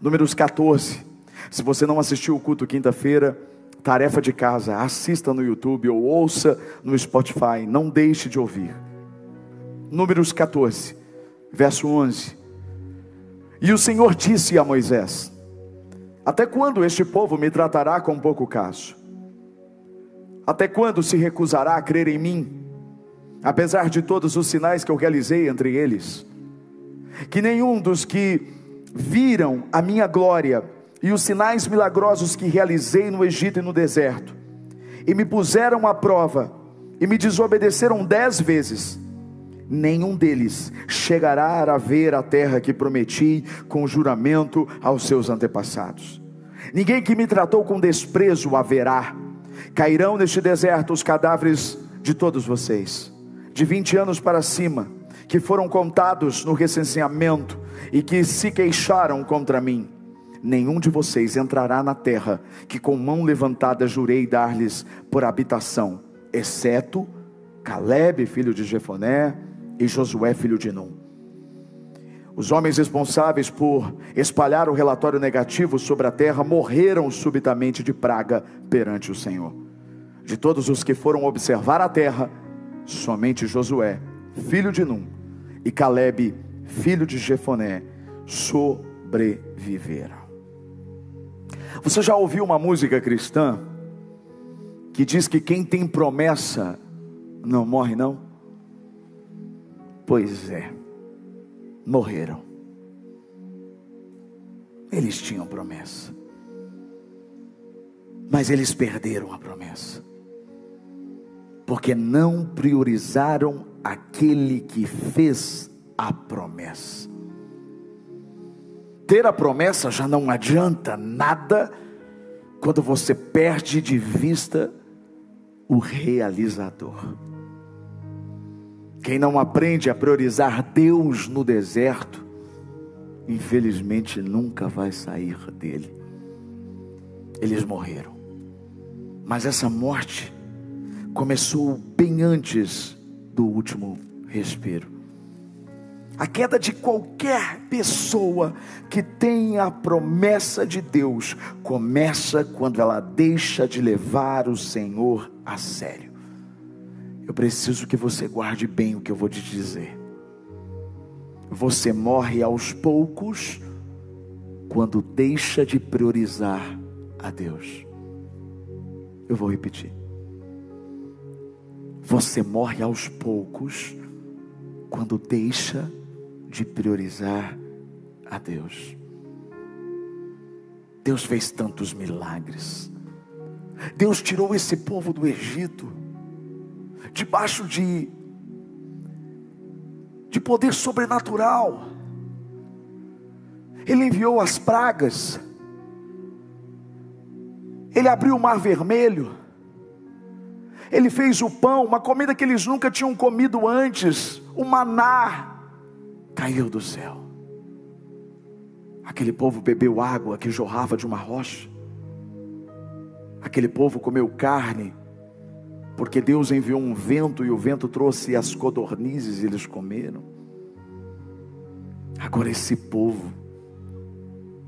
Números 14. Se você não assistiu o culto quinta-feira, tarefa de casa, assista no YouTube ou ouça no Spotify, não deixe de ouvir. Números 14, verso 11. E o Senhor disse a Moisés: Até quando este povo me tratará com pouco caso? Até quando se recusará a crer em mim, apesar de todos os sinais que eu realizei entre eles? Que nenhum dos que viram a minha glória e os sinais milagrosos que realizei no Egito e no deserto, e me puseram à prova, e me desobedeceram dez vezes, nenhum deles chegará a ver a terra que prometi com juramento aos seus antepassados. Ninguém que me tratou com desprezo haverá. Cairão neste deserto os cadáveres de todos vocês, de vinte anos para cima, que foram contados no recenseamento e que se queixaram contra mim. Nenhum de vocês entrará na terra que com mão levantada jurei dar-lhes por habitação, exceto Caleb, filho de Jefoné, e Josué, filho de Num. Os homens responsáveis por espalhar o relatório negativo sobre a terra morreram subitamente de praga perante o Senhor. De todos os que foram observar a terra, somente Josué, filho de Num, e Caleb, filho de Jefoné, sobreviveram. Você já ouviu uma música cristã que diz que quem tem promessa não morre, não? Pois é, morreram. Eles tinham promessa, mas eles perderam a promessa, porque não priorizaram aquele que fez a promessa. Ter a promessa já não adianta nada quando você perde de vista o realizador. Quem não aprende a priorizar Deus no deserto, infelizmente nunca vai sair dele. Eles morreram. Mas essa morte começou bem antes do último respiro. A queda de qualquer pessoa que tenha a promessa de Deus começa quando ela deixa de levar o Senhor a sério. Eu preciso que você guarde bem o que eu vou te dizer. Você morre aos poucos quando deixa de priorizar a Deus. Eu vou repetir. Você morre aos poucos quando deixa de priorizar a Deus. Deus fez tantos milagres. Deus tirou esse povo do Egito debaixo de de poder sobrenatural. Ele enviou as pragas. Ele abriu o mar vermelho. Ele fez o pão, uma comida que eles nunca tinham comido antes, o maná caiu do céu. Aquele povo bebeu água que jorrava de uma rocha. Aquele povo comeu carne, porque Deus enviou um vento e o vento trouxe as codornizes e eles comeram. Agora, esse povo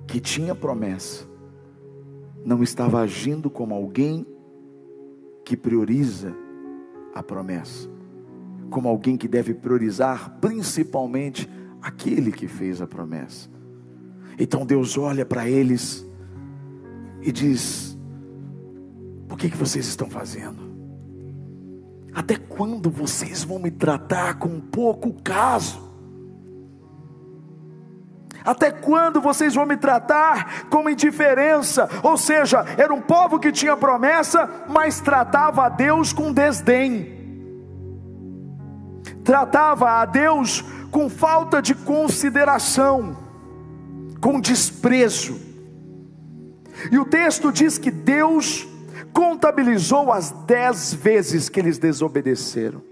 que tinha promessa, não estava agindo como alguém que prioriza a promessa, como alguém que deve priorizar principalmente aquele que fez a promessa. Então Deus olha para eles e diz: Por que, que vocês estão fazendo? Até quando vocês vão me tratar com pouco caso? Até quando vocês vão me tratar com indiferença? Ou seja, era um povo que tinha promessa, mas tratava a Deus com desdém, tratava a Deus com falta de consideração, com desprezo. E o texto diz que Deus contabilizou as dez vezes que eles desobedeceram.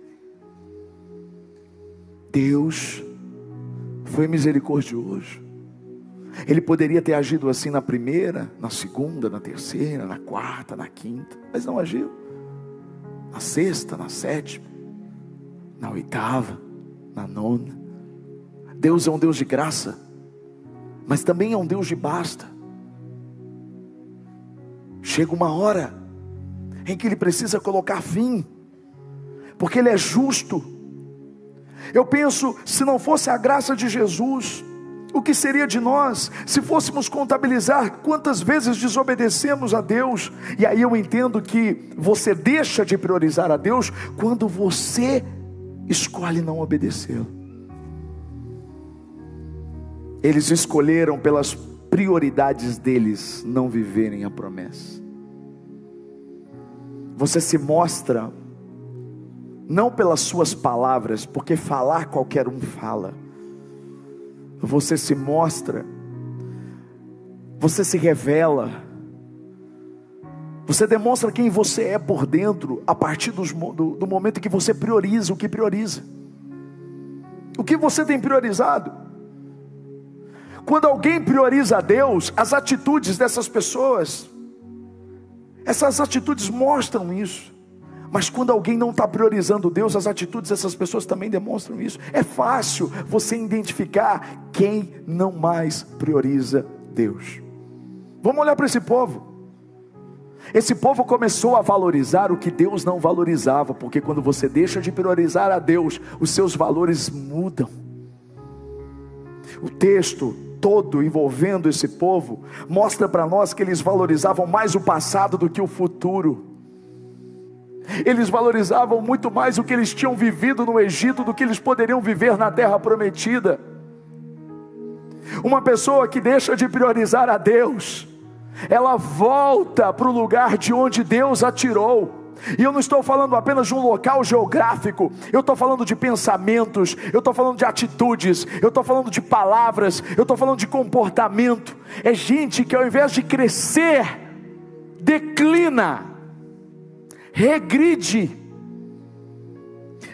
Deus foi misericordioso. Ele poderia ter agido assim na primeira, na segunda, na terceira, na quarta, na quinta, mas não agiu. Na sexta, na sétima, na oitava, na nona. Deus é um Deus de graça. mas também é um Deus de basta. Chega uma hora em que Ele precisa colocar fim, porque Ele é justo. Eu penso, se não fosse a graça de Jesus, o que seria de nós se fôssemos contabilizar quantas vezes desobedecemos a Deus? E aí eu entendo que você deixa de priorizar a Deus quando você escolhe não obedecê-lo. Eles escolheram pelas prioridades deles não viverem a promessa. Você se mostra não pelas suas palavras, porque falar qualquer um fala você se mostra, você se revela, você demonstra quem você é por dentro a partir do, do, do momento que você prioriza o que prioriza. O que você tem priorizado? Quando alguém prioriza a Deus, as atitudes dessas pessoas, essas atitudes mostram isso. Mas quando alguém não está priorizando Deus, as atitudes dessas pessoas também demonstram isso. É fácil você identificar quem não mais prioriza Deus. Vamos olhar para esse povo. Esse povo começou a valorizar o que Deus não valorizava, porque quando você deixa de priorizar a Deus, os seus valores mudam. O texto todo envolvendo esse povo mostra para nós que eles valorizavam mais o passado do que o futuro. Eles valorizavam muito mais o que eles tinham vivido no Egito do que eles poderiam viver na terra prometida. Uma pessoa que deixa de priorizar a Deus, ela volta para o lugar de onde Deus a tirou. E eu não estou falando apenas de um local geográfico, eu estou falando de pensamentos, eu estou falando de atitudes, eu estou falando de palavras, eu estou falando de comportamento. É gente que ao invés de crescer, declina regride.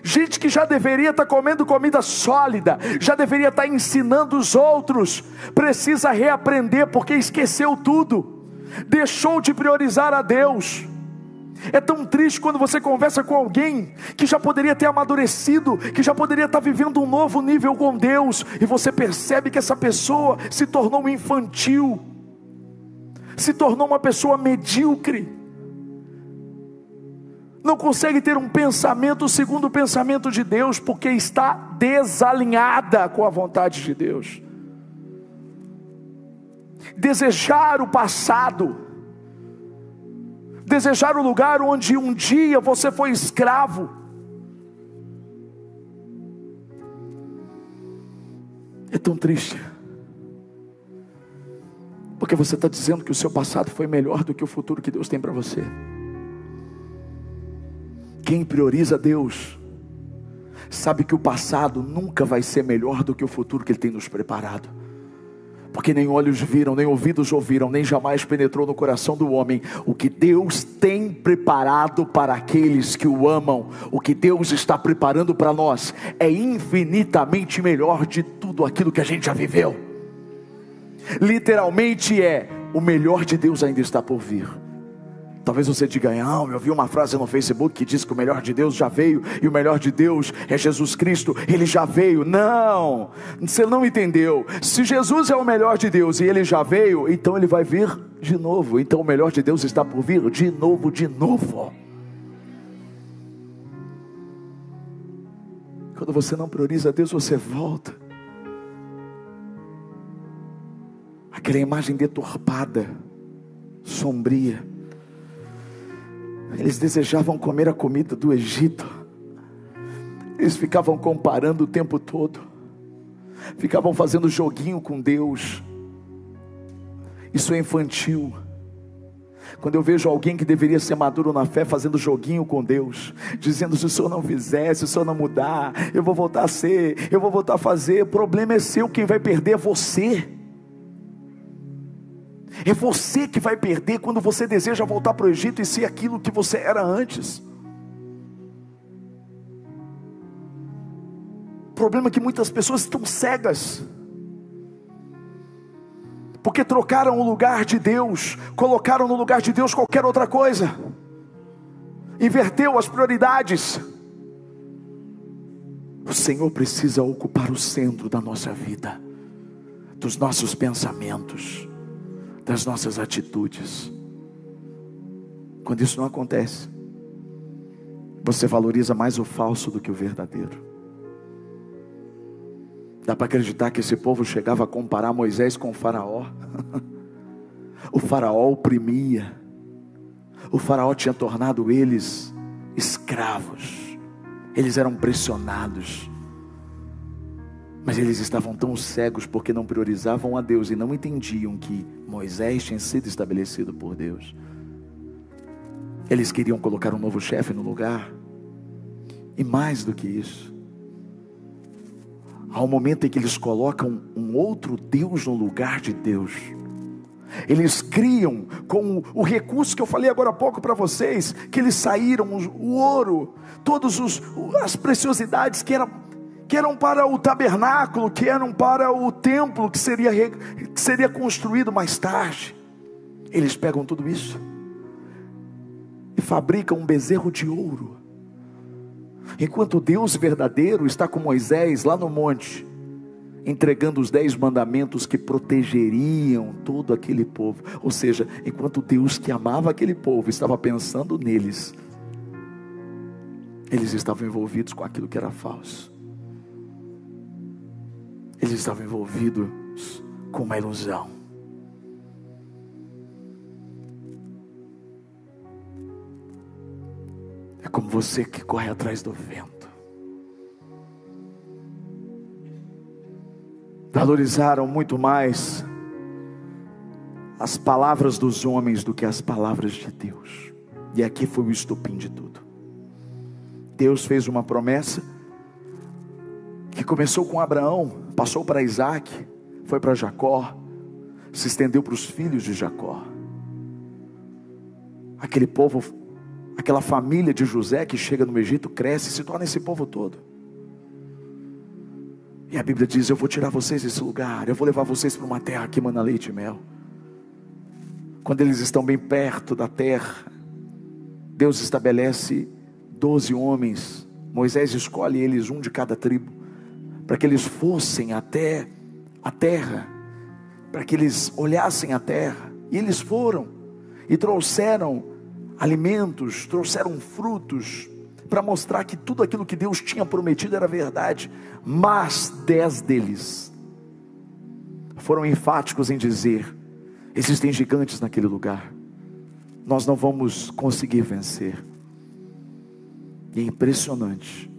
Gente que já deveria estar comendo comida sólida, já deveria estar ensinando os outros, precisa reaprender porque esqueceu tudo, deixou de priorizar a Deus. É tão triste quando você conversa com alguém que já poderia ter amadurecido, que já poderia estar vivendo um novo nível com Deus, e você percebe que essa pessoa se tornou infantil, se tornou uma pessoa medíocre não consegue ter um pensamento segundo o pensamento de Deus, porque está desalinhada com a vontade de Deus. Desejar o passado, desejar o lugar onde um dia você foi escravo, é tão triste, porque você está dizendo que o seu passado foi melhor do que o futuro que Deus tem para você. Quem prioriza Deus, sabe que o passado nunca vai ser melhor do que o futuro que Ele tem nos preparado. Porque nem olhos viram, nem ouvidos ouviram, nem jamais penetrou no coração do homem o que Deus tem preparado para aqueles que o amam, o que Deus está preparando para nós, é infinitamente melhor de tudo aquilo que a gente já viveu. Literalmente é: o melhor de Deus ainda está por vir. Talvez você diga, não, eu vi uma frase no Facebook que diz que o melhor de Deus já veio e o melhor de Deus é Jesus Cristo, ele já veio. Não, você não entendeu. Se Jesus é o melhor de Deus e ele já veio, então ele vai vir de novo. Então o melhor de Deus está por vir de novo, de novo. Quando você não prioriza Deus, você volta. Aquela imagem deturpada, sombria eles desejavam comer a comida do Egito. Eles ficavam comparando o tempo todo. Ficavam fazendo joguinho com Deus. Isso é infantil. Quando eu vejo alguém que deveria ser maduro na fé fazendo joguinho com Deus, dizendo: se o senhor não fizer, se o senhor não mudar, eu vou voltar a ser, eu vou voltar a fazer. O problema é seu, quem vai perder é você. É você que vai perder quando você deseja voltar para o Egito e ser aquilo que você era antes. O problema é que muitas pessoas estão cegas. Porque trocaram o lugar de Deus, colocaram no lugar de Deus qualquer outra coisa. Inverteu as prioridades. O Senhor precisa ocupar o centro da nossa vida dos nossos pensamentos, das nossas atitudes. Quando isso não acontece, você valoriza mais o falso do que o verdadeiro. Dá para acreditar que esse povo chegava a comparar Moisés com o Faraó. o Faraó oprimia, o Faraó tinha tornado eles escravos, eles eram pressionados. Mas eles estavam tão cegos porque não priorizavam a Deus e não entendiam que Moisés tinha sido estabelecido por Deus. Eles queriam colocar um novo chefe no lugar. E mais do que isso, há um momento em que eles colocam um outro Deus no lugar de Deus. Eles criam com o recurso que eu falei agora há pouco para vocês, que eles saíram o ouro, todas as preciosidades que eram que eram para o tabernáculo, que eram para o templo que seria, que seria construído mais tarde. Eles pegam tudo isso e fabricam um bezerro de ouro. Enquanto Deus verdadeiro está com Moisés lá no monte, entregando os dez mandamentos que protegeriam todo aquele povo. Ou seja, enquanto Deus que amava aquele povo estava pensando neles, eles estavam envolvidos com aquilo que era falso. Eles estavam envolvidos com uma ilusão. É como você que corre atrás do vento. Valorizaram muito mais as palavras dos homens do que as palavras de Deus. E aqui foi o estupim de tudo. Deus fez uma promessa que começou com Abraão, passou para Isaac, foi para Jacó, se estendeu para os filhos de Jacó. Aquele povo, aquela família de José que chega no Egito, cresce e se torna esse povo todo. E a Bíblia diz: Eu vou tirar vocês desse lugar, eu vou levar vocês para uma terra que manda leite e mel. Quando eles estão bem perto da terra, Deus estabelece doze homens, Moisés escolhe eles, um de cada tribo para que eles fossem até a terra, para que eles olhassem a terra. E eles foram e trouxeram alimentos, trouxeram frutos, para mostrar que tudo aquilo que Deus tinha prometido era verdade. Mas dez deles foram enfáticos em dizer: existem gigantes naquele lugar, nós não vamos conseguir vencer. E é impressionante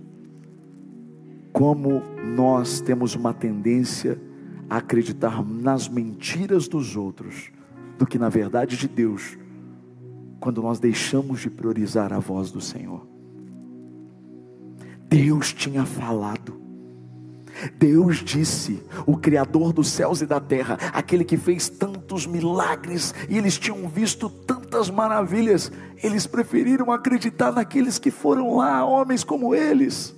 como nós temos uma tendência a acreditar nas mentiras dos outros do que na verdade de Deus, quando nós deixamos de priorizar a voz do Senhor. Deus tinha falado, Deus disse, o Criador dos céus e da terra, aquele que fez tantos milagres, e eles tinham visto tantas maravilhas, eles preferiram acreditar naqueles que foram lá, homens como eles.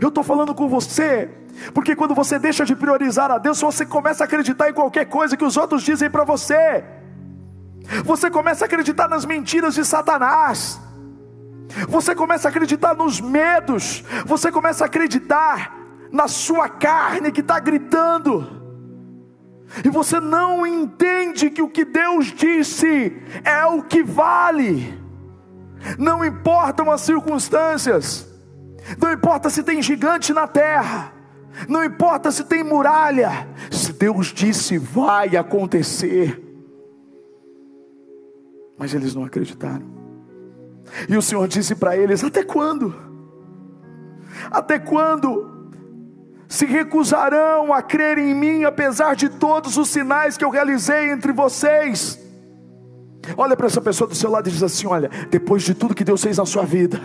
Eu estou falando com você, porque quando você deixa de priorizar a Deus, você começa a acreditar em qualquer coisa que os outros dizem para você. Você começa a acreditar nas mentiras de Satanás. Você começa a acreditar nos medos. Você começa a acreditar na sua carne que está gritando. E você não entende que o que Deus disse é o que vale. Não importam as circunstâncias. Não importa se tem gigante na terra, não importa se tem muralha, se Deus disse vai acontecer. Mas eles não acreditaram. E o Senhor disse para eles: Até quando? Até quando se recusarão a crer em mim, apesar de todos os sinais que eu realizei entre vocês? Olha para essa pessoa do seu lado e diz assim: Olha, depois de tudo que Deus fez na sua vida,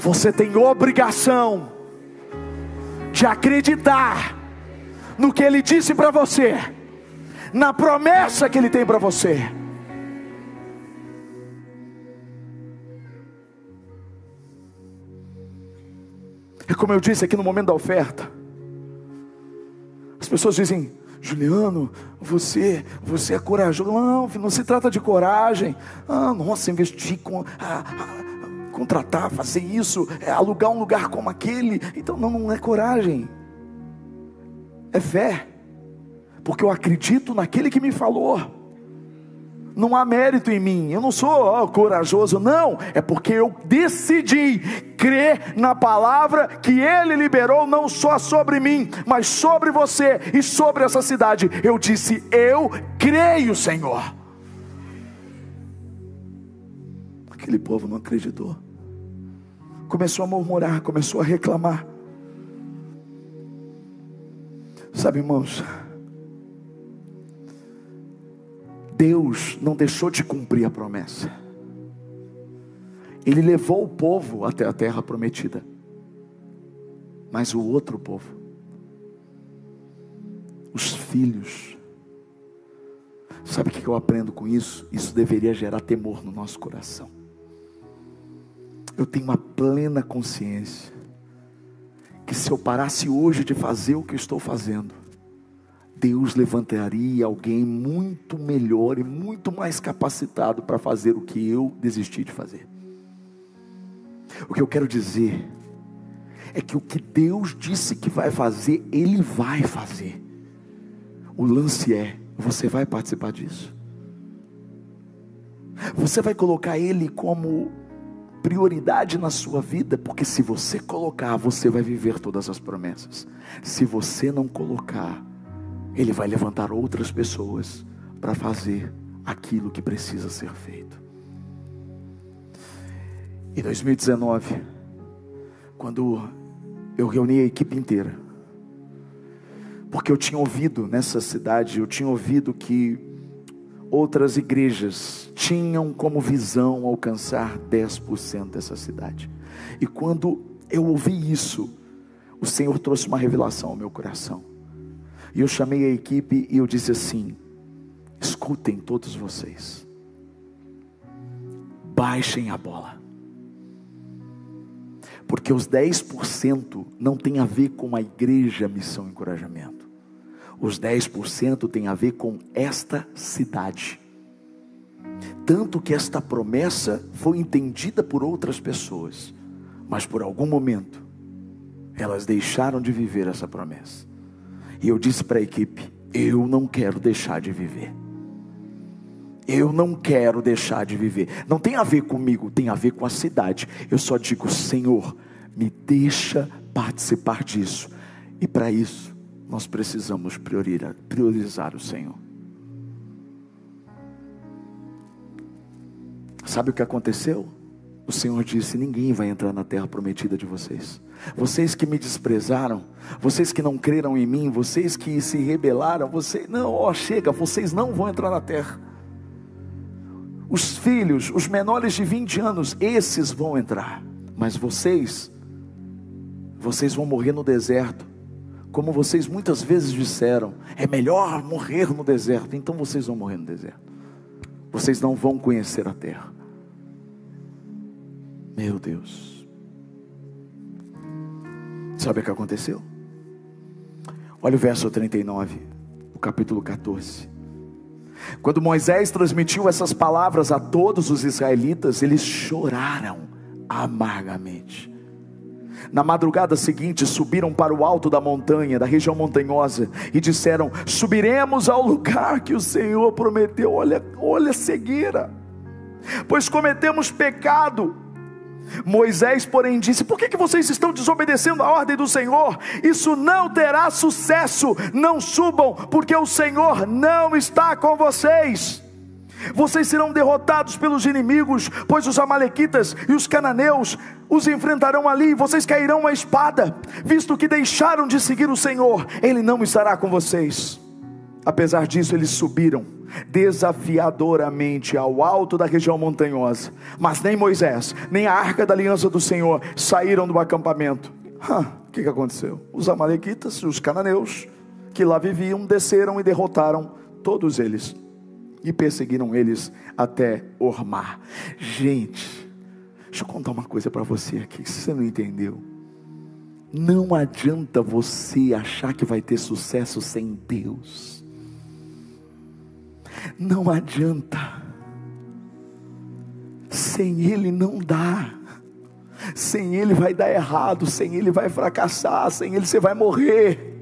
você tem obrigação de acreditar no que Ele disse para você, na promessa que Ele tem para você. E como eu disse aqui no momento da oferta, as pessoas dizem, Juliano, você, você é corajoso. Não, não se trata de coragem. Ah, nossa, investir com. Ah, ah, contratar, fazer isso, é, alugar um lugar como aquele. Então não, não é coragem. É fé, porque eu acredito naquele que me falou. Não há mérito em mim, eu não sou corajoso, não, é porque eu decidi crer na palavra que Ele liberou, não só sobre mim, mas sobre você e sobre essa cidade. Eu disse: Eu creio, Senhor. Aquele povo não acreditou, começou a murmurar, começou a reclamar. Sabe, irmãos, Deus não deixou de cumprir a promessa. Ele levou o povo até a terra prometida. Mas o outro povo, os filhos, sabe o que eu aprendo com isso? Isso deveria gerar temor no nosso coração. Eu tenho uma plena consciência que se eu parasse hoje de fazer o que estou fazendo, Deus levantaria alguém muito melhor e muito mais capacitado para fazer o que eu desisti de fazer. O que eu quero dizer é que o que Deus disse que vai fazer, Ele vai fazer. O lance é: você vai participar disso? Você vai colocar Ele como prioridade na sua vida, porque se você colocar, você vai viver todas as promessas. Se você não colocar, ele vai levantar outras pessoas para fazer aquilo que precisa ser feito. Em 2019, quando eu reuni a equipe inteira, porque eu tinha ouvido nessa cidade, eu tinha ouvido que outras igrejas tinham como visão alcançar 10% dessa cidade. E quando eu ouvi isso, o Senhor trouxe uma revelação ao meu coração. E eu chamei a equipe e eu disse assim: escutem todos vocês, baixem a bola, porque os 10% não tem a ver com a igreja Missão Encorajamento, os 10% tem a ver com esta cidade. Tanto que esta promessa foi entendida por outras pessoas, mas por algum momento elas deixaram de viver essa promessa. E eu disse para a equipe: eu não quero deixar de viver. Eu não quero deixar de viver. Não tem a ver comigo, tem a ver com a cidade. Eu só digo: Senhor, me deixa participar disso. E para isso, nós precisamos priorizar, o Senhor. Sabe o que aconteceu? O Senhor disse: Ninguém vai entrar na terra prometida de vocês. Vocês que me desprezaram, vocês que não creram em mim, vocês que se rebelaram, vocês, não, ó, chega, vocês não vão entrar na terra. Os filhos, os menores de 20 anos, esses vão entrar, mas vocês, vocês vão morrer no deserto, como vocês muitas vezes disseram, é melhor morrer no deserto, então vocês vão morrer no deserto, vocês não vão conhecer a terra. Meu Deus. Sabe o que aconteceu? Olha o verso 39, o capítulo 14. Quando Moisés transmitiu essas palavras a todos os israelitas, eles choraram amargamente. Na madrugada seguinte, subiram para o alto da montanha, da região montanhosa, e disseram: Subiremos ao lugar que o Senhor prometeu. Olha, olha a cegueira, pois cometemos pecado Moisés, porém, disse: Por que, que vocês estão desobedecendo a ordem do Senhor? Isso não terá sucesso. Não subam, porque o Senhor não está com vocês. Vocês serão derrotados pelos inimigos, pois os Amalequitas e os cananeus os enfrentarão ali, vocês cairão a espada, visto que deixaram de seguir o Senhor, Ele não estará com vocês. Apesar disso, eles subiram desafiadoramente ao alto da região montanhosa, mas nem Moisés, nem a arca da aliança do Senhor saíram do acampamento. O que, que aconteceu? Os Amalequitas e os cananeus que lá viviam desceram e derrotaram todos eles e perseguiram eles até Ormar. Gente, deixa eu contar uma coisa para você aqui, se você não entendeu. Não adianta você achar que vai ter sucesso sem Deus. Não adianta. Sem Ele não dá. Sem Ele vai dar errado, sem Ele vai fracassar, sem Ele você vai morrer.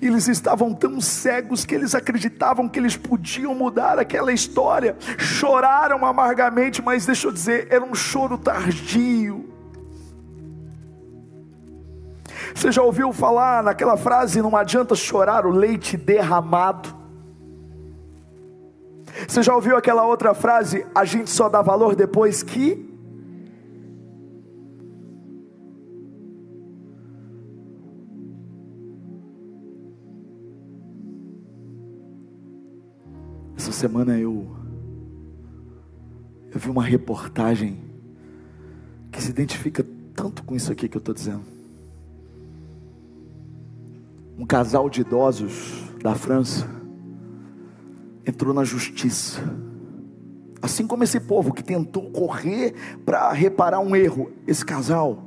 Eles estavam tão cegos que eles acreditavam que eles podiam mudar aquela história. Choraram amargamente, mas deixa eu dizer, era um choro tardio. Você já ouviu falar naquela frase: não adianta chorar o leite derramado? Você já ouviu aquela outra frase: a gente só dá valor depois que semana eu eu vi uma reportagem que se identifica tanto com isso aqui que eu estou dizendo. Um casal de idosos da França entrou na justiça. Assim como esse povo que tentou correr para reparar um erro, esse casal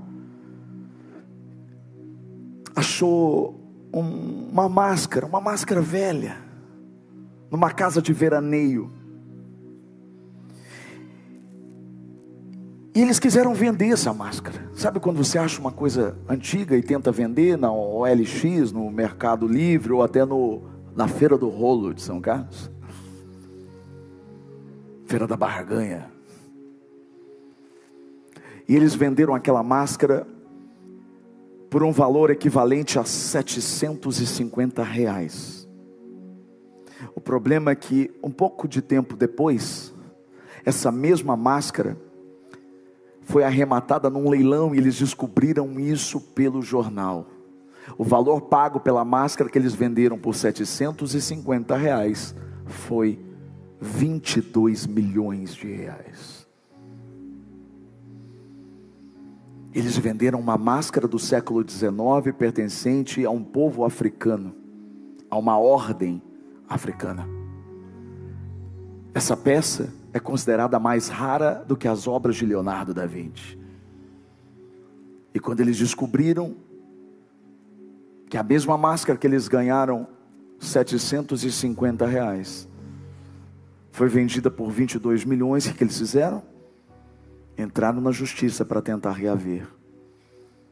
achou um, uma máscara, uma máscara velha numa casa de veraneio. E eles quiseram vender essa máscara. Sabe quando você acha uma coisa antiga e tenta vender na OLX, no Mercado Livre ou até no, na Feira do Rolo de São Carlos? Feira da Barganha. E eles venderam aquela máscara por um valor equivalente a 750 reais. O problema é que, um pouco de tempo depois, essa mesma máscara foi arrematada num leilão e eles descobriram isso pelo jornal. O valor pago pela máscara que eles venderam por 750 reais foi 22 milhões de reais. Eles venderam uma máscara do século XIX pertencente a um povo africano, a uma ordem africana. Essa peça é considerada mais rara do que as obras de Leonardo da Vinci. E quando eles descobriram que a mesma máscara que eles ganharam 750 reais foi vendida por 22 milhões, o que eles fizeram? Entraram na justiça para tentar reaver.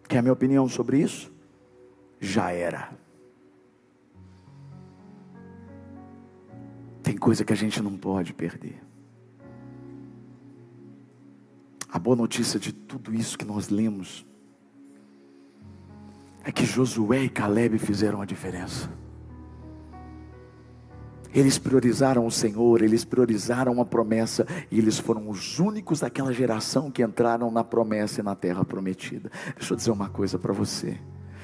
Quer a minha opinião sobre isso? Já era. Tem coisa que a gente não pode perder. A boa notícia de tudo isso que nós lemos é que Josué e Caleb fizeram a diferença. Eles priorizaram o Senhor, eles priorizaram a promessa, e eles foram os únicos daquela geração que entraram na promessa e na terra prometida. Deixa eu dizer uma coisa para você.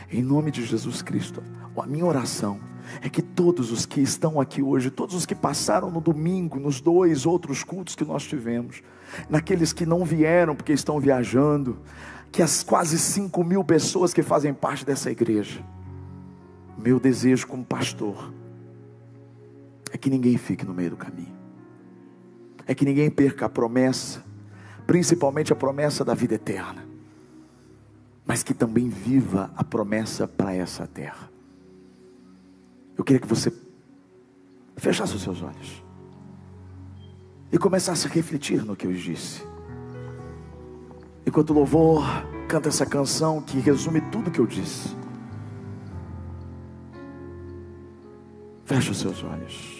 Em nome de Jesus Cristo, a minha oração é que todos os que estão aqui hoje, todos os que passaram no domingo, nos dois outros cultos que nós tivemos, naqueles que não vieram porque estão viajando, que as quase 5 mil pessoas que fazem parte dessa igreja, meu desejo como pastor é que ninguém fique no meio do caminho, é que ninguém perca a promessa, principalmente a promessa da vida eterna mas que também viva a promessa para essa terra. Eu queria que você fechasse os seus olhos e começasse a refletir no que eu disse. Enquanto o louvor canta essa canção que resume tudo que eu disse. Feche os seus olhos.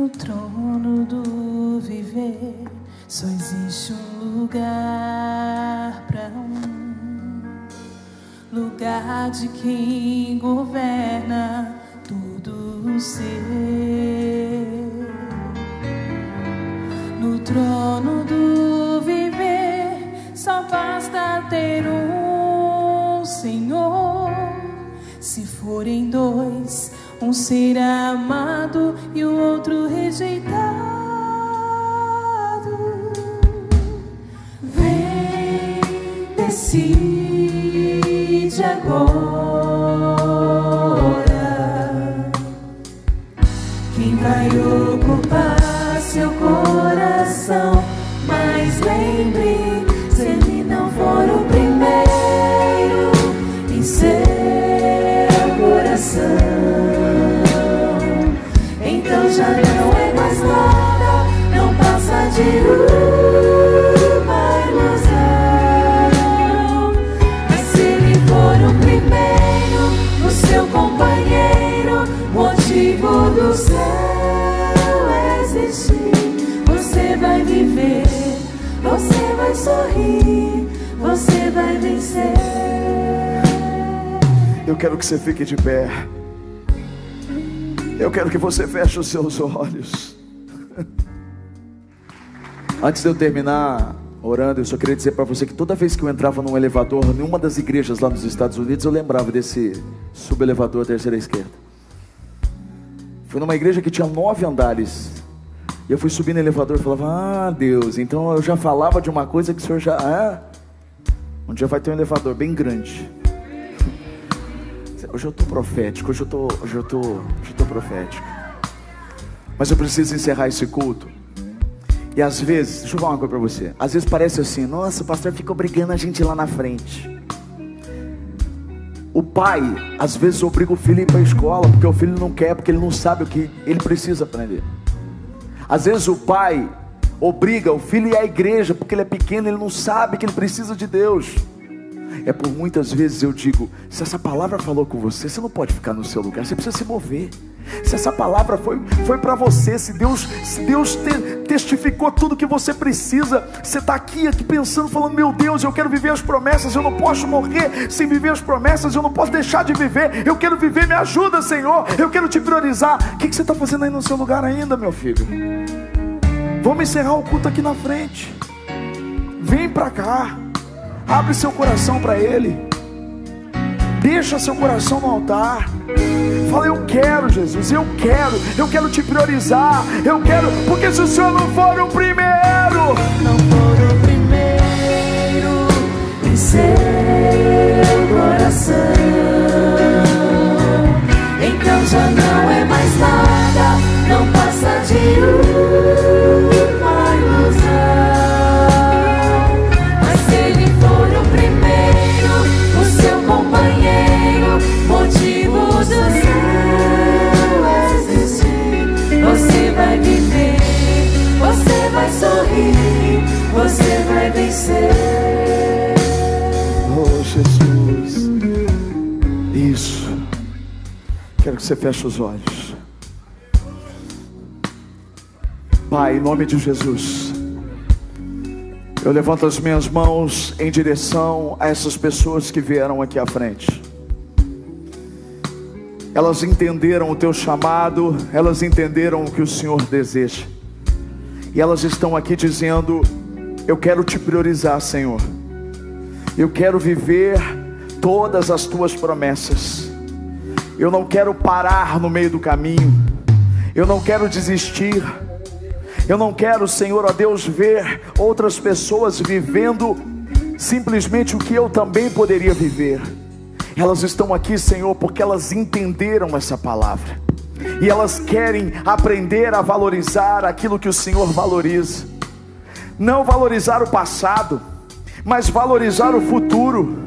No trono do viver só existe um lugar para um lugar de quem governa tudo o ser. Um ser amado e o outro rejeitado. decide agora quem vai ocupar seu coração. Mas lembre, já não é mais nada, não passa de uma ilusão. Mas se ele for o primeiro, o seu companheiro, motivo do céu é existir, você vai viver, você vai sorrir, você vai vencer. Eu quero que você fique de pé. Eu quero que você feche os seus olhos. Antes de eu terminar orando, eu só queria dizer para você que toda vez que eu entrava num elevador, em uma das igrejas lá nos Estados Unidos, eu lembrava desse subelevador terceira esquerda. Fui numa igreja que tinha nove andares. E eu fui subir no elevador e falava: Ah, Deus, então eu já falava de uma coisa que o senhor já. Ah, um dia vai ter um elevador bem grande. Hoje eu estou profético, hoje eu estou, hoje eu estou, hoje eu estou profético. Mas eu preciso encerrar esse culto. E às vezes, deixa eu falar uma coisa para você. Às vezes parece assim, nossa, o pastor fica obrigando a gente lá na frente. O pai, às vezes, obriga o filho a ir para a escola, porque o filho não quer, porque ele não sabe o que ele precisa aprender. Às vezes o pai obriga o filho a ir à igreja, porque ele é pequeno, ele não sabe que ele precisa de Deus. É por muitas vezes eu digo: se essa palavra falou com você, você não pode ficar no seu lugar, você precisa se mover. Se essa palavra foi, foi para você, se Deus, se Deus te, testificou tudo que você precisa, você está aqui, aqui pensando, falando: Meu Deus, eu quero viver as promessas, eu não posso morrer sem viver as promessas, eu não posso deixar de viver, eu quero viver, me ajuda, Senhor, eu quero te priorizar. O que, que você está fazendo aí no seu lugar ainda, meu filho? Vamos encerrar o culto aqui na frente. Vem para cá. Abre seu coração para Ele. Deixa seu coração no altar. Fala, eu quero, Jesus, eu quero, eu quero te priorizar, eu quero, porque se o Senhor não for o primeiro, não for o primeiro em seu coração, então já não é mais nada, não passa de uma Feche os olhos. Pai, em nome de Jesus. Eu levanto as minhas mãos em direção a essas pessoas que vieram aqui à frente. Elas entenderam o teu chamado, elas entenderam o que o Senhor deseja. E elas estão aqui dizendo: Eu quero te priorizar, Senhor. Eu quero viver todas as tuas promessas. Eu não quero parar no meio do caminho. Eu não quero desistir. Eu não quero, Senhor, ó Deus, ver outras pessoas vivendo simplesmente o que eu também poderia viver. Elas estão aqui, Senhor, porque elas entenderam essa palavra. E elas querem aprender a valorizar aquilo que o Senhor valoriza. Não valorizar o passado, mas valorizar o futuro.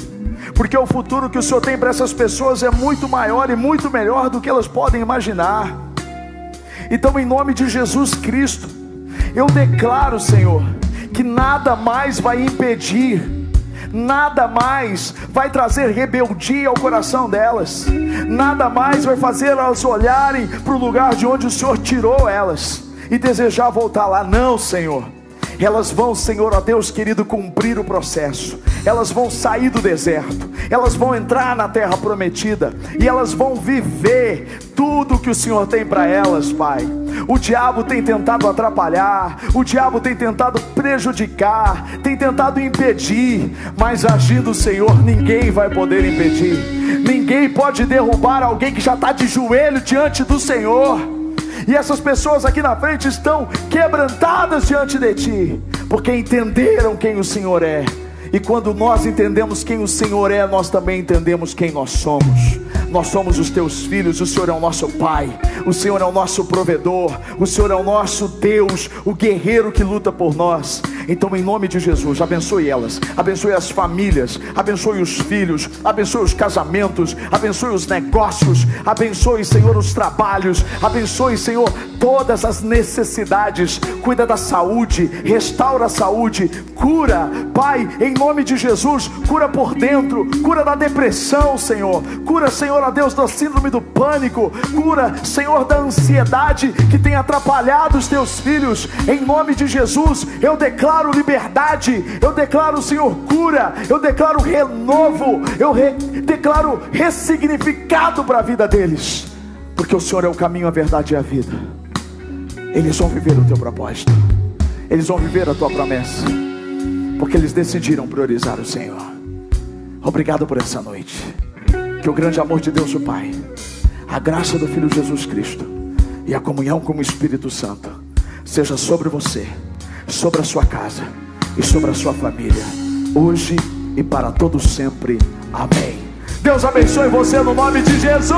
Porque o futuro que o Senhor tem para essas pessoas é muito maior e muito melhor do que elas podem imaginar. Então, em nome de Jesus Cristo, eu declaro, Senhor, que nada mais vai impedir, nada mais vai trazer rebeldia ao coração delas, nada mais vai fazer elas olharem para o lugar de onde o Senhor tirou elas e desejar voltar lá. Não, Senhor. Elas vão, Senhor, ó Deus querido, cumprir o processo. Elas vão sair do deserto. Elas vão entrar na terra prometida. E elas vão viver tudo que o Senhor tem para elas, Pai. O diabo tem tentado atrapalhar, o diabo tem tentado prejudicar, tem tentado impedir, mas agindo o Senhor, ninguém vai poder impedir. Ninguém pode derrubar alguém que já está de joelho diante do Senhor. E essas pessoas aqui na frente estão quebrantadas diante de ti, porque entenderam quem o Senhor é. E quando nós entendemos quem o Senhor é, nós também entendemos quem nós somos. Nós somos os teus filhos, o Senhor é o nosso Pai, o Senhor é o nosso provedor, o Senhor é o nosso Deus, o guerreiro que luta por nós. Então, em nome de Jesus, abençoe elas, abençoe as famílias, abençoe os filhos, abençoe os casamentos, abençoe os negócios, abençoe, Senhor, os trabalhos, abençoe, Senhor, todas as necessidades. Cuida da saúde, restaura a saúde, cura, Pai, em nome de Jesus, cura por dentro, cura da depressão, Senhor, cura, Senhor, a Deus, da síndrome do pânico, cura, Senhor, da ansiedade que tem atrapalhado os teus filhos. Em nome de Jesus, eu declaro declaro liberdade, eu declaro, Senhor, cura, eu declaro renovo, eu re, declaro ressignificado para a vida deles, porque o Senhor é o caminho, a verdade e a vida. Eles vão viver o teu propósito, eles vão viver a tua promessa, porque eles decidiram priorizar o Senhor. Obrigado por essa noite. Que o grande amor de Deus, o Pai, a graça do Filho Jesus Cristo e a comunhão com o Espírito Santo seja sobre você, sobre a sua casa e sobre a sua família, hoje e para todos sempre. Amém. Deus abençoe você no nome de Jesus.